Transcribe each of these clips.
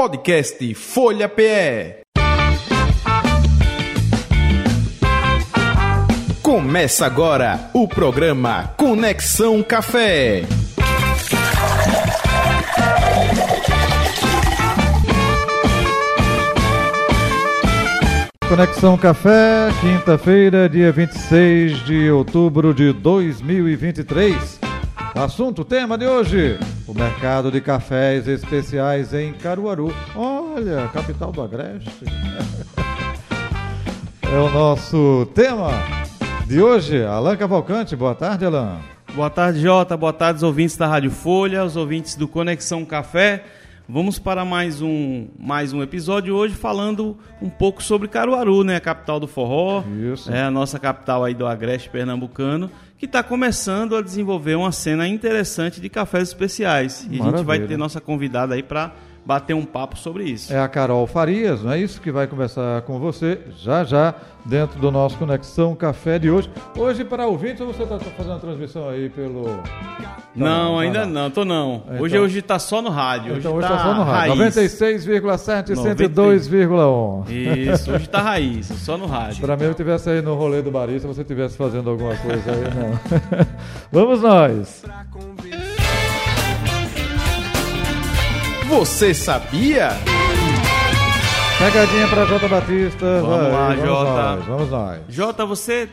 Podcast Folha PE. Começa agora o programa Conexão Café. Conexão Café, quinta-feira, dia 26 de outubro de 2023. Assunto, tema de hoje: o mercado de cafés especiais em Caruaru. Olha, capital do Agreste. É o nosso tema de hoje. Alain Cavalcante, boa tarde, Alain. Boa tarde, Jota. Boa tarde, os ouvintes da Rádio Folha, os ouvintes do Conexão Café. Vamos para mais um, mais um episódio hoje falando um pouco sobre Caruaru, né? A capital do forró. Isso. É a nossa capital aí do Agreste Pernambucano, que está começando a desenvolver uma cena interessante de cafés especiais. E a gente vai Maravilha. ter nossa convidada aí para bater um papo sobre isso. É a Carol Farias, não é isso? Que vai conversar com você já já dentro do nosso Conexão Café de hoje. Hoje, para ouvintes, ou você está fazendo a transmissão aí pelo. não, tá ainda não. tô não. Então- hoje hoje tá só no rádio. Então hoje está só no rádio. raiz. 96,7 e 90. 102,1. Isso, hoje tá raiz, só no rádio. Para mim, eu estivesse aí no rolê do barista, você estivesse fazendo alguma coisa aí, não. Vamos nós. Você sabia? Pegadinha para Jota Batista. Vamos vai, lá, vamos Jota. Nós, vamos nós. Jota, você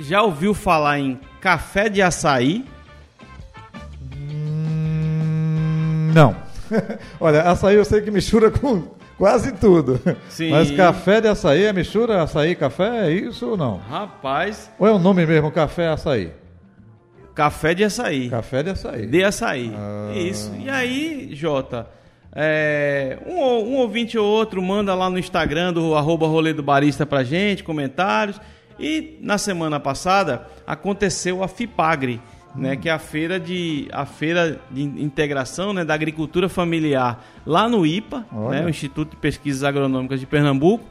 já ouviu falar em café de açaí? Hum, não. Olha, açaí eu sei que mistura com quase tudo. Sim. Mas café de açaí é mistura açaí café? É isso ou não? Rapaz, Ou é o nome mesmo, café açaí? café de açaí. Café de açaí. De açaí. Ah. Isso. E aí, Jota, é, um, um ouvinte ou outro manda lá no Instagram do arroba rolê do barista pra gente, comentários. E na semana passada aconteceu a FIPAGRE, né, que é a feira de a feira de integração né, da agricultura familiar lá no IPA, Olha. né, o Instituto de Pesquisas Agronômicas de Pernambuco.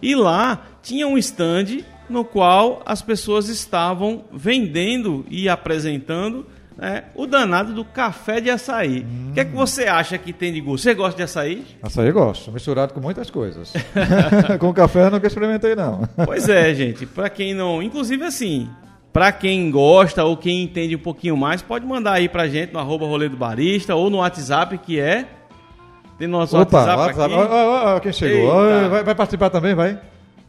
E lá tinha um stand no qual as pessoas estavam vendendo e apresentando né, o danado do café de açaí. O que é que você acha que tem de gosto? Você gosta de açaí? Açaí eu gosto, misturado com muitas coisas. com café eu nunca experimentei, não. Pois é, gente. Pra quem não. Inclusive, assim. Pra quem gosta ou quem entende um pouquinho mais, pode mandar aí pra gente no arroba rolê do barista ou no WhatsApp, que é. Tem nosso Opa, WhatsApp, WhatsApp. aqui. Ó, ó, ó, quem chegou? Vai, vai participar também, vai?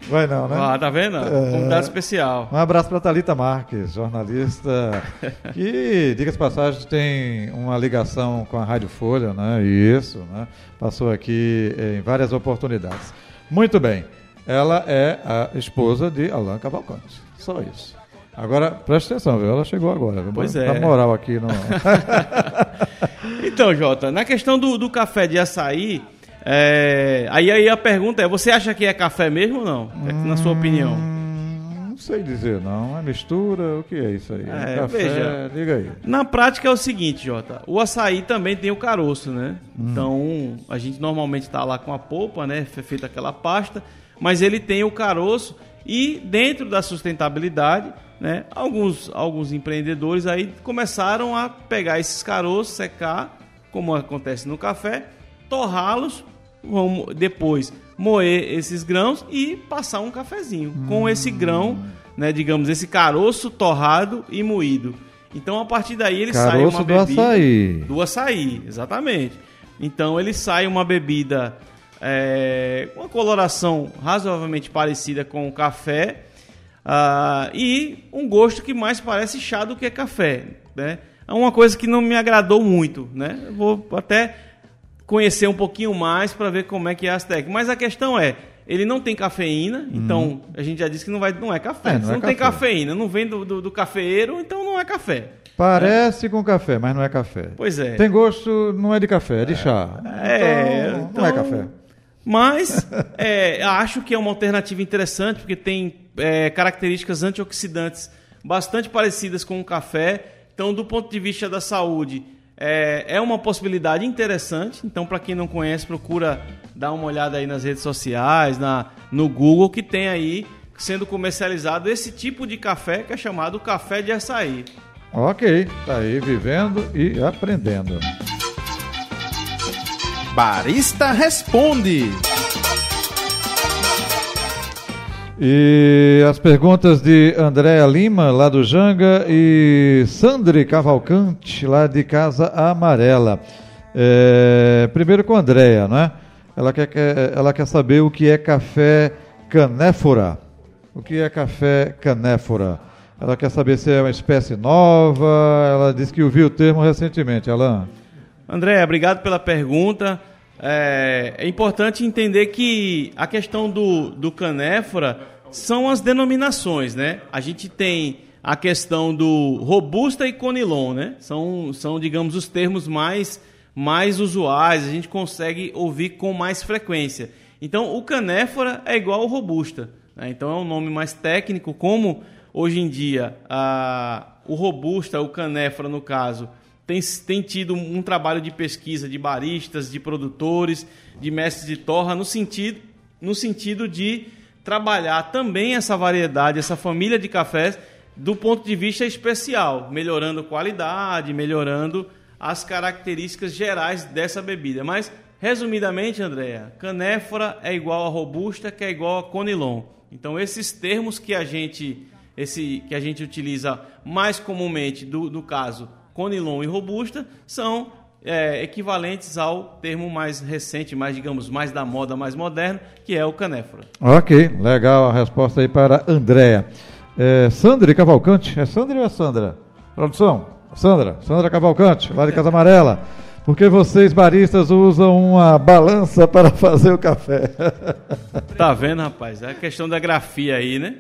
Vai não, né? Ah, tá vendo? É. Convidado especial. Um abraço para Talita Marques, jornalista, que, diga-se de passagem, tem uma ligação com a Rádio Folha, né? Isso, né? Passou aqui em várias oportunidades. Muito bem. Ela é a esposa de Alain Cavalcante. Só isso. Agora, preste atenção, viu? Ela chegou agora. viu? Pois Dá é. moral aqui no. Então, Jota, na questão do, do café de açaí, é, aí, aí a pergunta é: você acha que é café mesmo ou não? É na sua opinião. Hum, não sei dizer, não. É mistura? O que é isso aí? É, café? veja. Diga aí. Na prática é o seguinte, Jota. O açaí também tem o caroço, né? Então, a gente normalmente está lá com a polpa, né? Fe- Feita aquela pasta, mas ele tem o caroço e dentro da sustentabilidade, né? Alguns, alguns empreendedores aí começaram a pegar esses caroços, secar, como acontece no café, torrá-los, mo- depois moer esses grãos e passar um cafezinho com esse grão, né? Digamos, esse caroço torrado e moído. Então, a partir daí ele sai Caroço uma do bebida açaí. do açaí, exatamente. Então ele sai uma bebida é, com uma coloração razoavelmente parecida com o café ah, e um gosto que mais parece chá do que café, né? É uma coisa que não me agradou muito, né? Eu vou até conhecer um pouquinho mais para ver como é que é as técnicas. Mas a questão é, ele não tem cafeína, então a gente já disse que não, vai, não é café. É, não é não tem café. cafeína, não vem do, do, do cafeeiro, então não é café. Parece com café, mas não é café. Pois é. Tem gosto, não é de café, é de chá. É, Então, não é então- café. Mas é, acho que é uma alternativa interessante, porque tem é, características antioxidantes bastante parecidas com o café. Então, do ponto de vista da saúde, é, é uma possibilidade interessante. Então, para quem não conhece, procura dar uma olhada aí nas redes sociais, na, no Google, que tem aí sendo comercializado esse tipo de café que é chamado café de açaí. Ok, tá aí vivendo e aprendendo. Barista Responde. E as perguntas de Andréa Lima, lá do Janga, e Sandri Cavalcante, lá de Casa Amarela. É, primeiro com a Andréa, não é? Ela quer, ela quer saber o que é café canéfora. O que é café canéfora? Ela quer saber se é uma espécie nova. Ela disse que ouviu o termo recentemente. Alain. André, obrigado pela pergunta. É, é, importante entender que a questão do, do canéfora são as denominações, né? A gente tem a questão do robusta e conilon, né? São, são digamos, os termos mais, mais usuais, a gente consegue ouvir com mais frequência. Então, o canéfora é igual ao robusta. Né? Então, é um nome mais técnico, como hoje em dia a, o robusta, o canéfora, no caso, tem, tem tido um trabalho de pesquisa de baristas, de produtores, de mestres de torra, no sentido, no sentido de trabalhar também essa variedade, essa família de cafés, do ponto de vista especial, melhorando qualidade, melhorando as características gerais dessa bebida. Mas, resumidamente, Andréa, canéfora é igual a robusta, que é igual a conilon. Então, esses termos que a gente, esse, que a gente utiliza mais comumente, do, no caso conilon e robusta, são é, equivalentes ao termo mais recente, mais, digamos, mais da moda, mais moderno, que é o canéfora. Ok, legal a resposta aí para Andréa. É, Sandra Cavalcante, é Sandra ou é Sandra? Produção, Sandra, Sandra Cavalcante, lá de Casa Amarela. Porque vocês baristas usam uma balança para fazer o café. Tá vendo, rapaz? É a questão da grafia aí, né?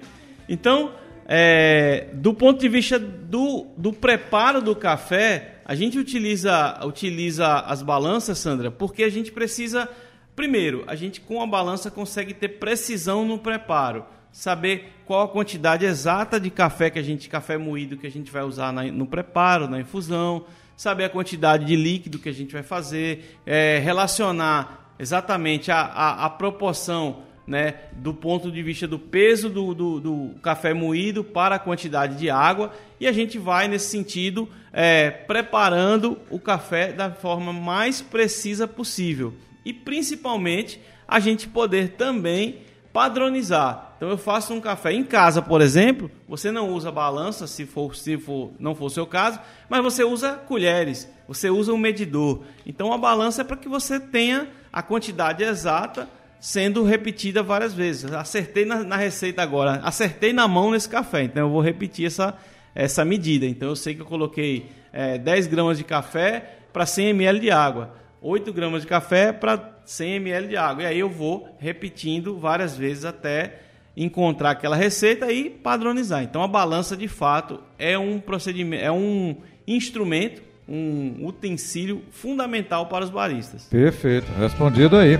Então, é, do ponto de vista do, do preparo do café, a gente utiliza, utiliza as balanças, Sandra, porque a gente precisa. Primeiro, a gente com a balança consegue ter precisão no preparo, saber qual a quantidade exata de café que a gente, café moído que a gente vai usar na, no preparo, na infusão, saber a quantidade de líquido que a gente vai fazer, é, relacionar exatamente a, a, a proporção né, do ponto de vista do peso do, do, do, café moído para a quantidade de água e a gente vai nesse sentido é, preparando o café da forma mais precisa possível e principalmente a gente poder também padronizar. Então eu faço um café em casa, por exemplo, você não usa balança se for se for não for o seu caso, mas você usa colheres, você usa um medidor. Então a balança é para que você tenha a quantidade exata sendo repetida várias vezes. Acertei na, na, receita agora, acertei na mão nesse café, então eu vou repetir essa, essa medida. Então eu sei que eu coloquei é, 10 gramas de café para 100 ml de água, 8 gramas de café para 100 ml de água. E aí eu vou repetindo várias vezes até encontrar aquela receita e padronizar. Então a balança de fato é um procedimento, é um instrumento, um utensílio fundamental para os baristas. Perfeito, respondido aí.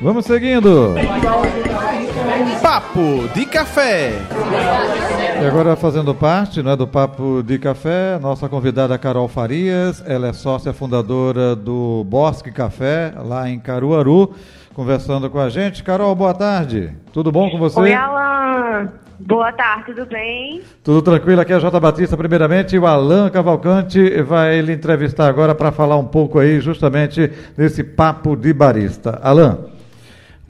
Vamos seguindo. Papo de Café. E agora fazendo parte né, do Papo de Café, nossa convidada Carol Farias, ela é sócia fundadora do Bosque Café, lá em Caruaru, conversando com a gente. Carol, boa tarde. Tudo bom com você? Oi, Alan. Boa tarde, tudo bem? Tudo tranquilo, aqui é a Jota Batista, primeiramente, e o Alan Cavalcante vai lhe entrevistar agora para falar um pouco aí justamente desse papo de barista. Alan.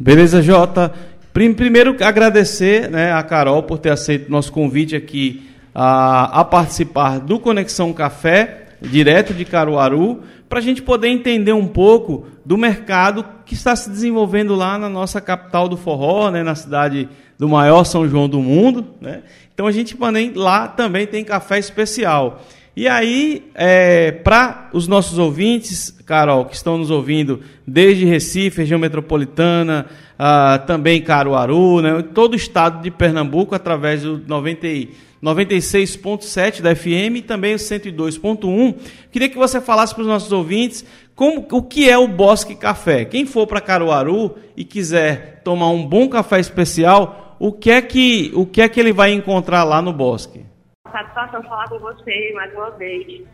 Beleza, Jota? Primeiro, agradecer né, a Carol por ter aceito nosso convite aqui a, a participar do Conexão Café, direto de Caruaru, para a gente poder entender um pouco do mercado que está se desenvolvendo lá na nossa capital do forró, né, na cidade do maior São João do mundo. Né? Então a gente lá também tem café especial. E aí, é, para os nossos ouvintes, Carol, que estão nos ouvindo desde Recife, região metropolitana, ah, também Caruaru, né, todo o estado de Pernambuco, através do 96.7 da FM e também o 102.1. Queria que você falasse para os nossos ouvintes como, o que é o Bosque Café. Quem for para Caruaru e quiser tomar um bom café especial, o que é que, o que, é que ele vai encontrar lá no Bosque? Satisfação falar com você mais uma vez.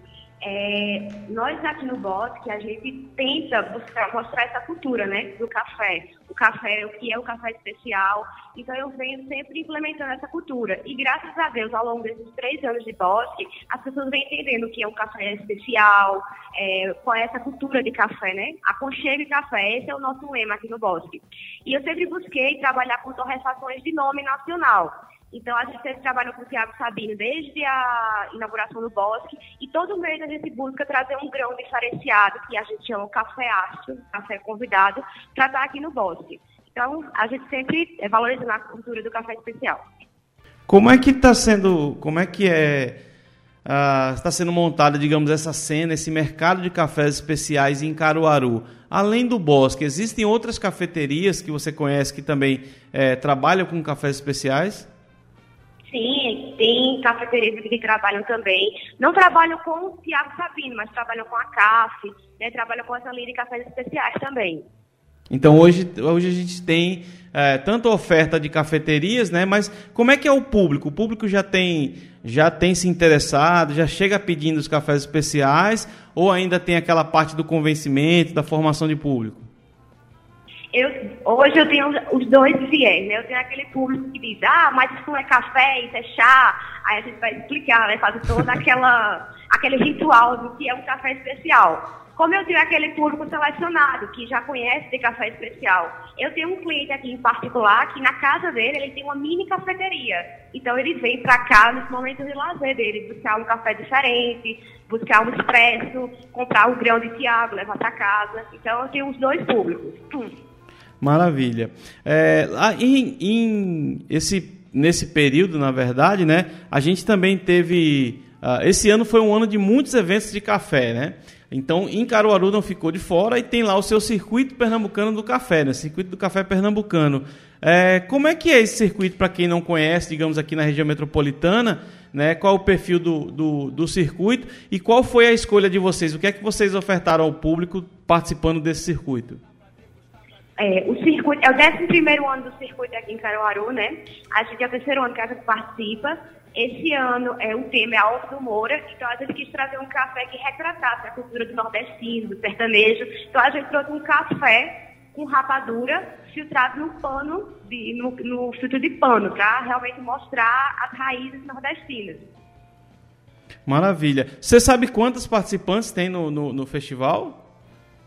É, nós aqui no Bosque, a gente tenta buscar, mostrar essa cultura, né, do café. O café, o que é o café especial. Então, eu venho sempre implementando essa cultura. E, graças a Deus, ao longo desses três anos de Bosque, as pessoas vêm entendendo o que é um café especial, é, qual é essa cultura de café, né? Aconchego café, esse é o nosso lema aqui no Bosque. E eu sempre busquei trabalhar com torrefações de nome nacional. Então, a gente sempre trabalha com o Tiago Sabino desde a inauguração do Bosque e todo mês a gente busca trazer um grão diferenciado, que a gente chama café astro, café convidado, para estar aqui no Bosque. Então, a gente sempre é valorizando a cultura do café especial. Como é que está sendo, como é que é, uh, está sendo montada, digamos, essa cena, esse mercado de cafés especiais em Caruaru? Além do Bosque, existem outras cafeterias que você conhece que também é, trabalham com cafés especiais? Sim, tem cafeterias que trabalham também. Não trabalham com o Tiago Sabino, mas trabalham com a CAF, né? trabalham com essa linha cafés especiais também. Então hoje, hoje a gente tem é, tanto oferta de cafeterias, né? Mas como é que é o público? O público já tem, já tem se interessado, já chega pedindo os cafés especiais, ou ainda tem aquela parte do convencimento, da formação de público? Eu, hoje eu tenho os dois viés, né? Eu tenho aquele público que diz, ah, mas isso não é café, isso é chá. Aí a gente vai explicar, né? Fazer todo aquela, aquele ritual do que é um café especial. Como eu tenho aquele público selecionado, que já conhece de café especial, eu tenho um cliente aqui em particular que na casa dele ele tem uma mini cafeteria. Então ele vem para cá nos momentos de lazer dele, buscar um café diferente, buscar um expresso, comprar o grão de Tiago, levar para casa. Então eu tenho os dois públicos. Hum. Maravilha. É, em, em, esse, nesse período, na verdade, né, a gente também teve. Uh, esse ano foi um ano de muitos eventos de café, né? Então, em Caruaru não ficou de fora e tem lá o seu circuito pernambucano do café, né? Circuito do café pernambucano. É, como é que é esse circuito para quem não conhece, digamos aqui na região metropolitana? Né? Qual o perfil do, do, do, circuito e qual foi a escolha de vocês? O que é que vocês ofertaram ao público participando desse circuito? É, o circuito, é o 11 ano do circuito aqui em Caruaru, né? A gente é o terceiro ano que a gente participa. Esse ano é, o tema é a do Moura, então a gente quis trazer um café que retratasse a cultura do nordestino, do sertanejo. Então a gente trouxe um café com rapadura filtrado no pano, de, no, no filtro de pano, para realmente mostrar as raízes nordestinas. Maravilha. Você sabe quantos participantes tem no, no, no festival?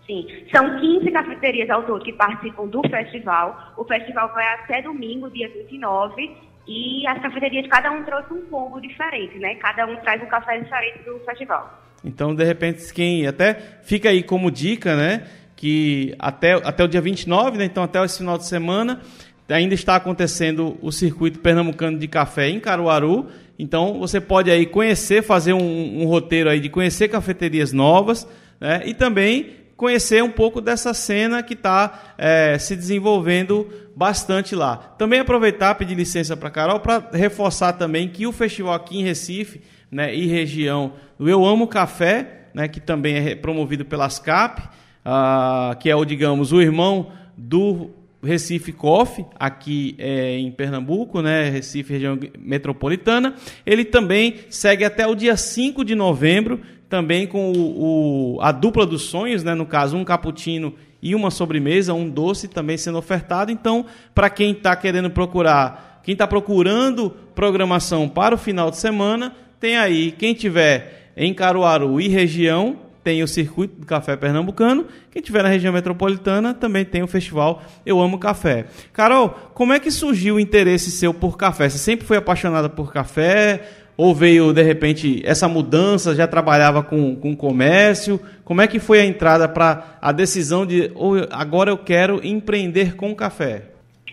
Sim, são 15 cafeterias ao todo que participam do festival. O festival vai até domingo, dia 29, e as cafeterias, cada um trouxe um combo diferente, né? Cada um traz um café diferente do festival. Então, de repente, quem até fica aí como dica, né? Que até, até o dia 29, né? Então, até esse final de semana, ainda está acontecendo o circuito pernambucano de café em Caruaru. Então, você pode aí conhecer, fazer um, um roteiro aí de conhecer cafeterias novas, né? E também conhecer um pouco dessa cena que está é, se desenvolvendo bastante lá. Também aproveitar, pedir licença para Carol, para reforçar também que o festival aqui em Recife né, e região do Eu Amo Café, né, que também é promovido pela SCAP, uh, que é o, digamos, o irmão do Recife Coffee, aqui é, em Pernambuco, né, Recife, região metropolitana. Ele também segue até o dia 5 de novembro, também com o, o, a dupla dos sonhos, né? no caso, um cappuccino e uma sobremesa, um doce também sendo ofertado. Então, para quem está querendo procurar, quem está procurando programação para o final de semana, tem aí, quem tiver em Caruaru e região, tem o circuito do café pernambucano. Quem tiver na região metropolitana também tem o festival Eu Amo Café. Carol, como é que surgiu o interesse seu por café? Você sempre foi apaixonada por café? Ou veio, de repente, essa mudança, já trabalhava com, com comércio? Como é que foi a entrada para a decisão de oh, agora eu quero empreender com café?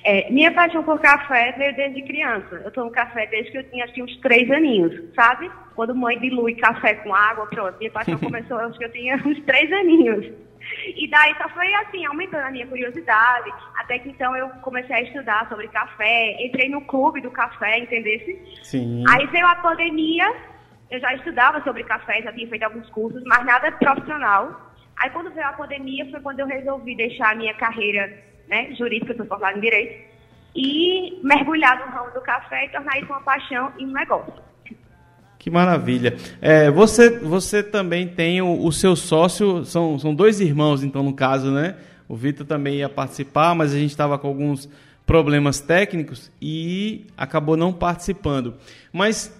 É, minha paixão por café veio desde criança. Eu tomo café desde que eu tinha acho uns três aninhos, sabe? Quando mãe dilui café com água, pronto. Minha paixão começou, acho que eu tinha uns três aninhos. E daí só foi assim, aumentando a minha curiosidade, até que então eu comecei a estudar sobre café, entrei no clube do café, entendesse? Sim. Aí veio a pandemia, eu já estudava sobre café, já tinha feito alguns cursos, mas nada profissional. Aí quando veio a pandemia foi quando eu resolvi deixar a minha carreira né, jurídica, eu sou formada em Direito, e mergulhar no ramo do café e tornar isso uma paixão e um negócio. Que maravilha. É, você, você também tem o, o, seu sócio, são, são dois irmãos, então, no caso, né? O Vitor também ia participar, mas a gente estava com alguns problemas técnicos e acabou não participando. Mas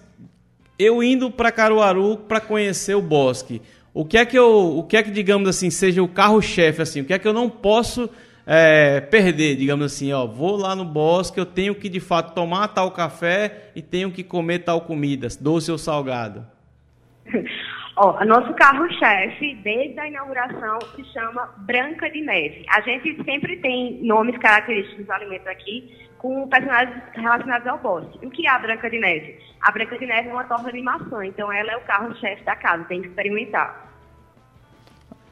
eu indo para Caruaru para conhecer o bosque, o que é que eu, o que é que digamos assim seja o carro-chefe assim, o que é que eu não posso é, perder, digamos assim, ó, vou lá no bosque, eu tenho que de fato tomar tal café e tenho que comer tal comida, doce ou salgado. Ó, nosso carro-chefe, desde a inauguração, se chama Branca de Neve. A gente sempre tem nomes característicos dos alimentos aqui com personagens relacionados ao bosque. O que é a Branca de Neve? A Branca de Neve é uma torta de maçã, então ela é o carro-chefe da casa, tem que experimentar.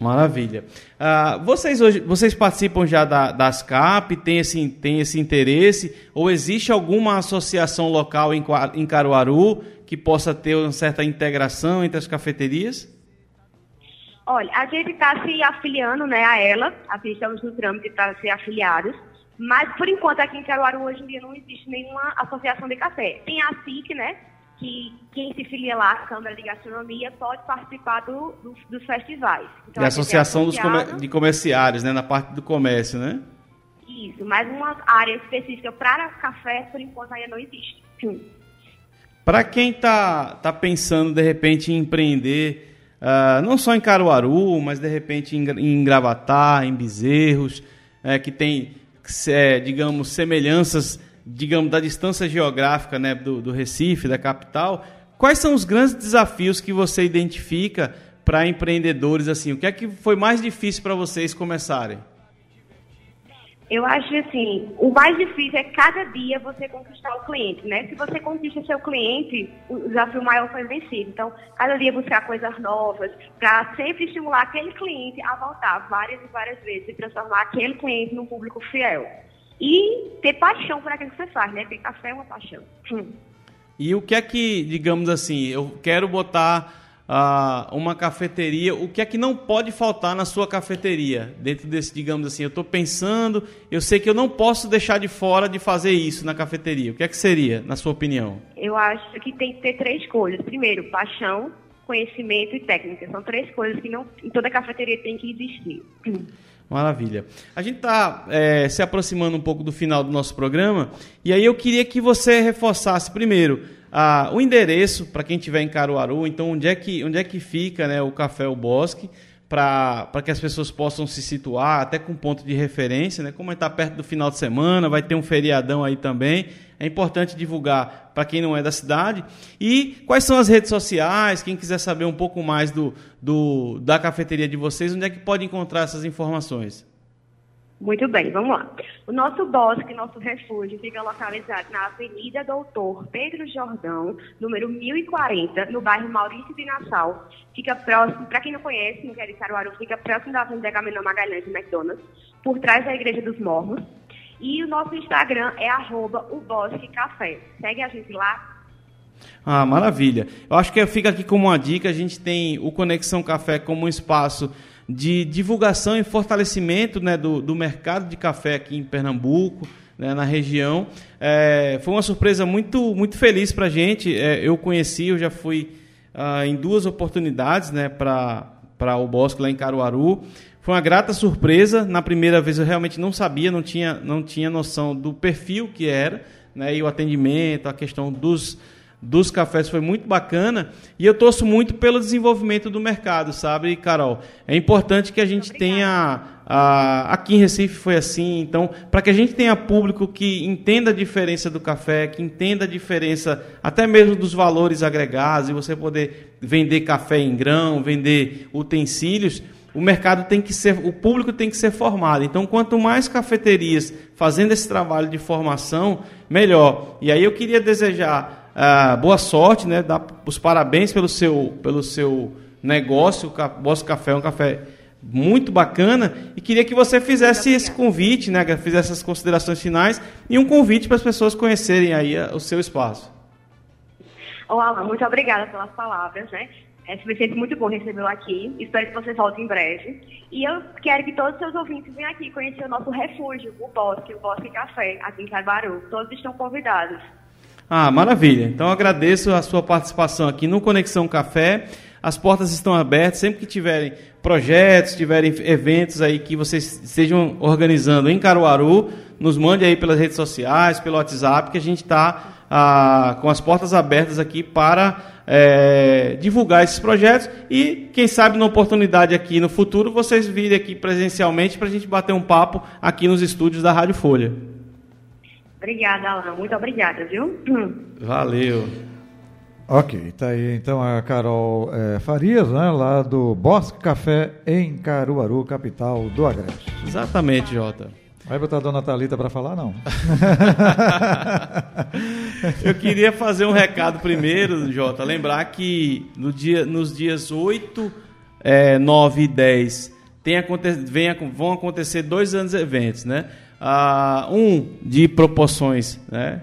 Maravilha. Uh, vocês hoje, vocês participam já da, das CAP, tem esse, tem esse interesse, ou existe alguma associação local em, em Caruaru que possa ter uma certa integração entre as cafeterias? Olha, a gente está se afiliando né, a ela, assim, estamos no trâmite para ser afiliados, mas por enquanto aqui em Caruaru hoje em dia não existe nenhuma associação de café. Tem a SIC, né, que quem se filia lá, a Câmara de Gastronomia, pode participar do, do, dos festivais. Então, e a Associação dos comer de Comerciários, né, na parte do comércio, né? Isso, mas uma área específica para café, por enquanto, ainda não existe. Para quem está tá pensando, de repente, em empreender, uh, não só em Caruaru, mas de repente em, em Gravatar, em Bezerros, é, que tem, é, digamos, semelhanças digamos, da distância geográfica né, do, do Recife, da capital, quais são os grandes desafios que você identifica para empreendedores assim? O que é que foi mais difícil para vocês começarem? Eu acho assim, o mais difícil é cada dia você conquistar o cliente, né? Se você conquista seu cliente, o desafio maior foi vencido. Então, cada dia buscar coisas novas, para sempre estimular aquele cliente a voltar várias e várias vezes e transformar aquele cliente num público fiel e ter paixão por aquilo que você faz, né? Porque café é uma paixão. Hum. E o que é que, digamos assim, eu quero botar uh, uma cafeteria, o que é que não pode faltar na sua cafeteria? Dentro desse, digamos assim, eu estou pensando, eu sei que eu não posso deixar de fora de fazer isso na cafeteria. O que é que seria, na sua opinião? Eu acho que tem que ter três coisas. Primeiro, paixão, conhecimento e técnica. São três coisas que não, em toda cafeteria tem que existir. Hum. Maravilha. A gente está é, se aproximando um pouco do final do nosso programa e aí eu queria que você reforçasse primeiro o endereço para quem estiver em Caruaru, então onde é que, onde é que fica né, o Café O Bosque, para que as pessoas possam se situar, até com ponto de referência, né? como está perto do final de semana, vai ter um feriadão aí também. É importante divulgar para quem não é da cidade. E quais são as redes sociais? Quem quiser saber um pouco mais do, do da cafeteria de vocês, onde é que pode encontrar essas informações? Muito bem, vamos lá. O nosso bosque, nosso refúgio, fica localizado na Avenida Doutor Pedro Jordão, número 1040, no bairro Maurício de Nassau. Fica próximo, para quem não conhece, quer ir Caruaru, fica próximo da Avenida Caminão Magalhães e McDonald's, por trás da Igreja dos Morros. E o nosso Instagram é arroba o Bosque Café. Segue a gente lá. Ah, maravilha. Eu acho que fica aqui como uma dica, a gente tem o Conexão Café como um espaço de divulgação e fortalecimento né, do, do mercado de café aqui em Pernambuco, né, na região. É, foi uma surpresa muito, muito feliz para a gente. É, eu conheci, eu já fui ah, em duas oportunidades né, para o Bosque lá em Caruaru. Foi uma grata surpresa. Na primeira vez eu realmente não sabia, não tinha, não tinha noção do perfil que era, né, e o atendimento, a questão dos, dos cafés foi muito bacana. E eu torço muito pelo desenvolvimento do mercado, sabe, Carol? É importante que a gente tenha. A, aqui em Recife foi assim, então, para que a gente tenha público que entenda a diferença do café, que entenda a diferença até mesmo dos valores agregados, e você poder vender café em grão, vender utensílios o mercado tem que ser, o público tem que ser formado. Então, quanto mais cafeterias fazendo esse trabalho de formação, melhor. E aí eu queria desejar uh, boa sorte, né? Dar os parabéns pelo seu, pelo seu negócio. O Bosso Café é um café muito bacana e queria que você fizesse esse convite, né? Fizesse essas considerações finais e um convite para as pessoas conhecerem aí o seu espaço. Olá, muito obrigada pelas palavras, né? É sempre muito bom recebê-lo aqui. Espero que você volte em breve. E eu quero que todos os seus ouvintes venham aqui conhecer o nosso refúgio, o Bosque, o Bosque Café, aqui em Caruaru. Todos estão convidados. Ah, maravilha. Então agradeço a sua participação aqui no Conexão Café. As portas estão abertas, sempre que tiverem projetos, tiverem eventos aí que vocês estejam organizando em Caruaru, nos mande aí pelas redes sociais, pelo WhatsApp, que a gente está ah, com as portas abertas aqui para é, divulgar esses projetos e, quem sabe, na oportunidade aqui no futuro, vocês virem aqui presencialmente para a gente bater um papo aqui nos estúdios da Rádio Folha. Obrigada, Alan. Muito obrigada, viu? Valeu. Ok, tá aí então a Carol é, Farias, né, lá do Bosque Café em Caruaru, capital do Agreste. Exatamente, Jota. Vai botar a dona Thalita para falar, não? Eu queria fazer um recado primeiro, Jota. Lembrar que no dia, nos dias 8, é, 9 e 10 tem, vem, vão acontecer dois anos de eventos, né? Ah, um de proporções, né?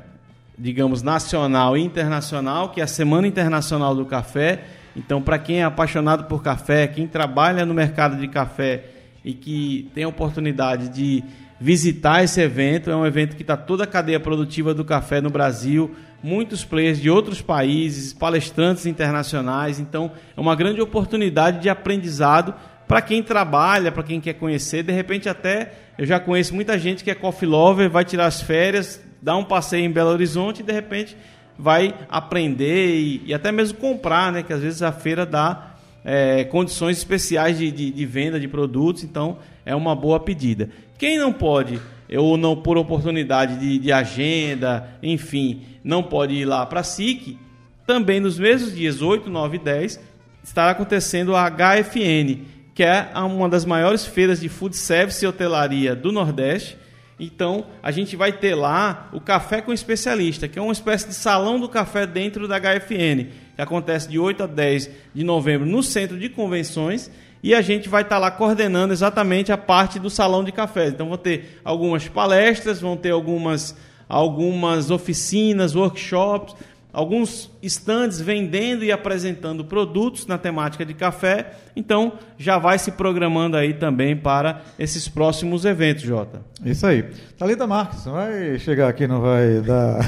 digamos, nacional e internacional, que é a Semana Internacional do Café. Então, para quem é apaixonado por café, quem trabalha no mercado de café e que tem a oportunidade de visitar esse evento. É um evento que está toda a cadeia produtiva do café no Brasil, muitos players de outros países, palestrantes internacionais. Então, é uma grande oportunidade de aprendizado para quem trabalha, para quem quer conhecer. De repente, até eu já conheço muita gente que é coffee lover, vai tirar as férias, dá um passeio em Belo Horizonte e de repente vai aprender e, e até mesmo comprar, né? Que às vezes a feira dá é, condições especiais de, de, de, venda de produtos, então é uma boa pedida. Quem não pode, ou não por oportunidade de, de agenda, enfim, não pode ir lá para a SIC, também nos mesmos dias 8, 9 e 10 estará acontecendo a HFN, que é uma das maiores feiras de food service e hotelaria do Nordeste. Então, a gente vai ter lá o Café com Especialista, que é uma espécie de salão do café dentro da HFN, que acontece de 8 a 10 de novembro no Centro de Convenções e a gente vai estar lá coordenando exatamente a parte do salão de cafés. Então vão ter algumas palestras, vão ter algumas, algumas oficinas, workshops, alguns stands vendendo e apresentando produtos na temática de café. Então já vai se programando aí também para esses próximos eventos, Jota. Isso aí. Thalita Marques, vai chegar aqui, não vai dar.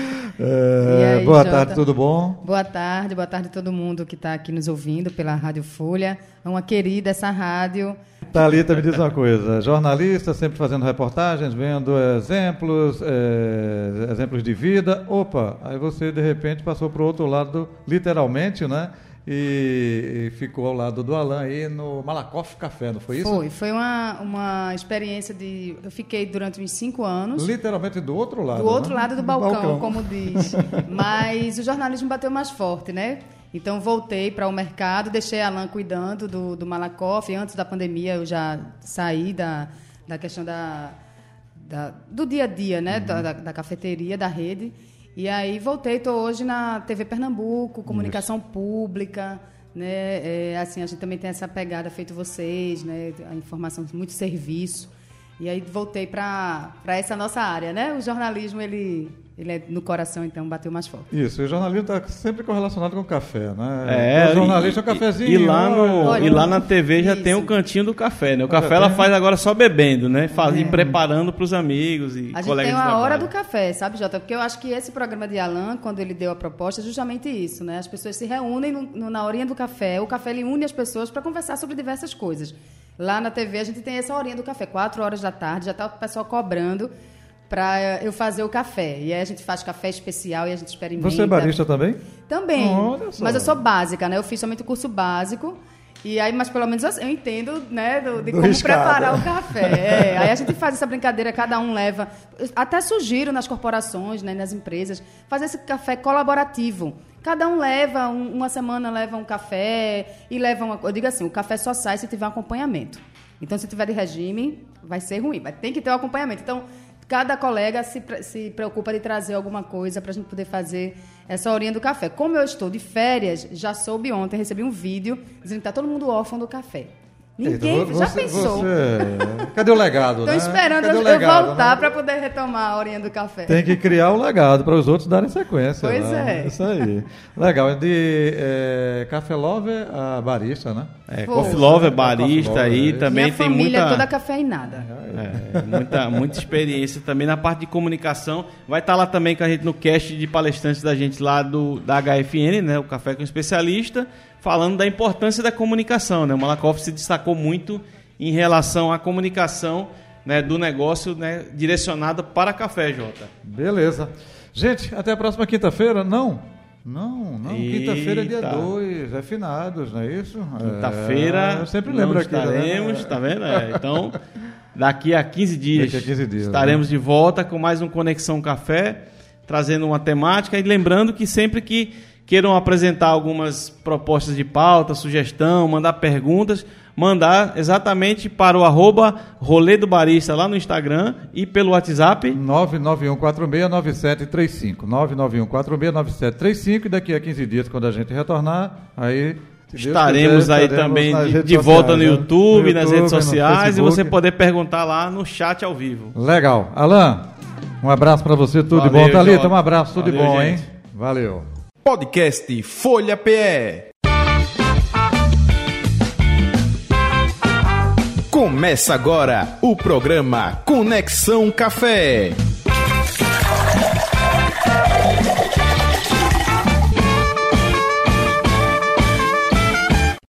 É, aí, boa Jota? tarde, tudo bom? Boa tarde, boa tarde a todo mundo que está aqui nos ouvindo pela Rádio Folha. É uma querida essa rádio. Thalita, me diz uma coisa, jornalista, sempre fazendo reportagens, vendo exemplos, é, exemplos de vida. Opa, aí você de repente passou para o outro lado, literalmente, né? E, ficou ao lado do Alain aí no Malakoff Café, não foi isso? Foi, foi uma, uma experiência de. Eu fiquei durante uns cinco anos. Literalmente do outro lado. Do outro né? lado do balcão, balcão, como diz. Mas o jornalismo bateu mais forte, né? Então voltei para o mercado, deixei a Alain cuidando do, do Malakoff. Antes da pandemia eu já saí da, da questão da, da do dia a dia, né? Uhum. Da, da cafeteria, da rede. E aí voltei, estou hoje na TV Pernambuco, comunicação Isso. pública, né? É, assim, a gente também tem essa pegada feito vocês, né? A informação, muito serviço. E aí voltei para essa nossa área, né? O jornalismo, ele ele é no coração, então bateu mais forte. Isso, o jornalismo está sempre correlacionado com o café, né? É, o jornalista é o cafezinho. E, e lá, no, olha, e lá na TV já isso. tem o cantinho do café, né? O café ela faz agora só bebendo, né? Faz, é. E preparando para os amigos e a colegas gente tem uma hora do café, sabe, Jota? Porque eu acho que esse programa de Alan, quando ele deu a proposta, é justamente isso, né? As pessoas se reúnem no, no, na horinha do café, o café ele une as pessoas para conversar sobre diversas coisas. Lá na TV a gente tem essa horinha do café, quatro horas da tarde, já está o pessoal cobrando para eu fazer o café. E aí a gente faz café especial e a gente experimenta. Você é barista também? Também. Mas eu sou básica, né? Eu fiz somente o curso básico. E aí, mas pelo menos eu entendo, né, do, de do como riscado. preparar o café. É, aí a gente faz essa brincadeira, cada um leva. Até sugiro nas corporações, né, nas empresas, fazer esse café colaborativo. Cada um leva, um, uma semana leva um café e leva uma. Eu digo assim, o café só sai se tiver um acompanhamento. Então, se tiver de regime, vai ser ruim, mas tem que ter o um acompanhamento. Então, cada colega se, se preocupa de trazer alguma coisa para a gente poder fazer essa horinha do café. Como eu estou de férias, já soube ontem, recebi um vídeo dizendo que está todo mundo órfão do café. Ninguém, já você- pensou? você- Cadê o legado, Estou né? esperando Cadê eu, o eu legado, voltar né? para poder retomar a horinha do café. Tem que criar o legado para os outros darem sequência. Pois né? é. Isso aí. Legal. De é, Café Lover a barista, né? É, Pô. Coffee Lover, É, barista Coffee aí também Minha tem família é muita... toda cafeinada. É, muita, muita experiência também na parte de comunicação. Vai estar lá também com a gente no cast de palestrantes da gente lá do, da HFN, né? O Café com Especialista, falando da importância da comunicação, né? O Malakoff se destacou muito em relação à comunicação né, do negócio né, direcionada para café, Jota. Beleza. Gente, até a próxima quinta-feira? Não. Não, não. Quinta-feira é dia Eita. 2, é finados, não é isso? Quinta-feira. É, eu sempre lembro aqui. Estaremos, tá vendo? É, então, daqui a 15 dias. A 15 dias, Estaremos né? de volta com mais um Conexão Café, trazendo uma temática e lembrando que sempre que queiram apresentar algumas propostas de pauta, sugestão, mandar perguntas, mandar exatamente para o arroba rolê do barista lá no Instagram e pelo WhatsApp. 991469735. 991469735 e daqui a 15 dias, quando a gente retornar, aí. Estaremos quiser, aí estaremos também de, de volta no né? YouTube, No nas redes sociais e você poder perguntar lá no chat ao vivo. Legal. Alan, um abraço pra você, tudo de Valeu, bom. Thalita, um abraço, tudo de Valeu, bom, gente. hein? Valeu. Podcast Folha PE. Começa agora o programa Conexão Café.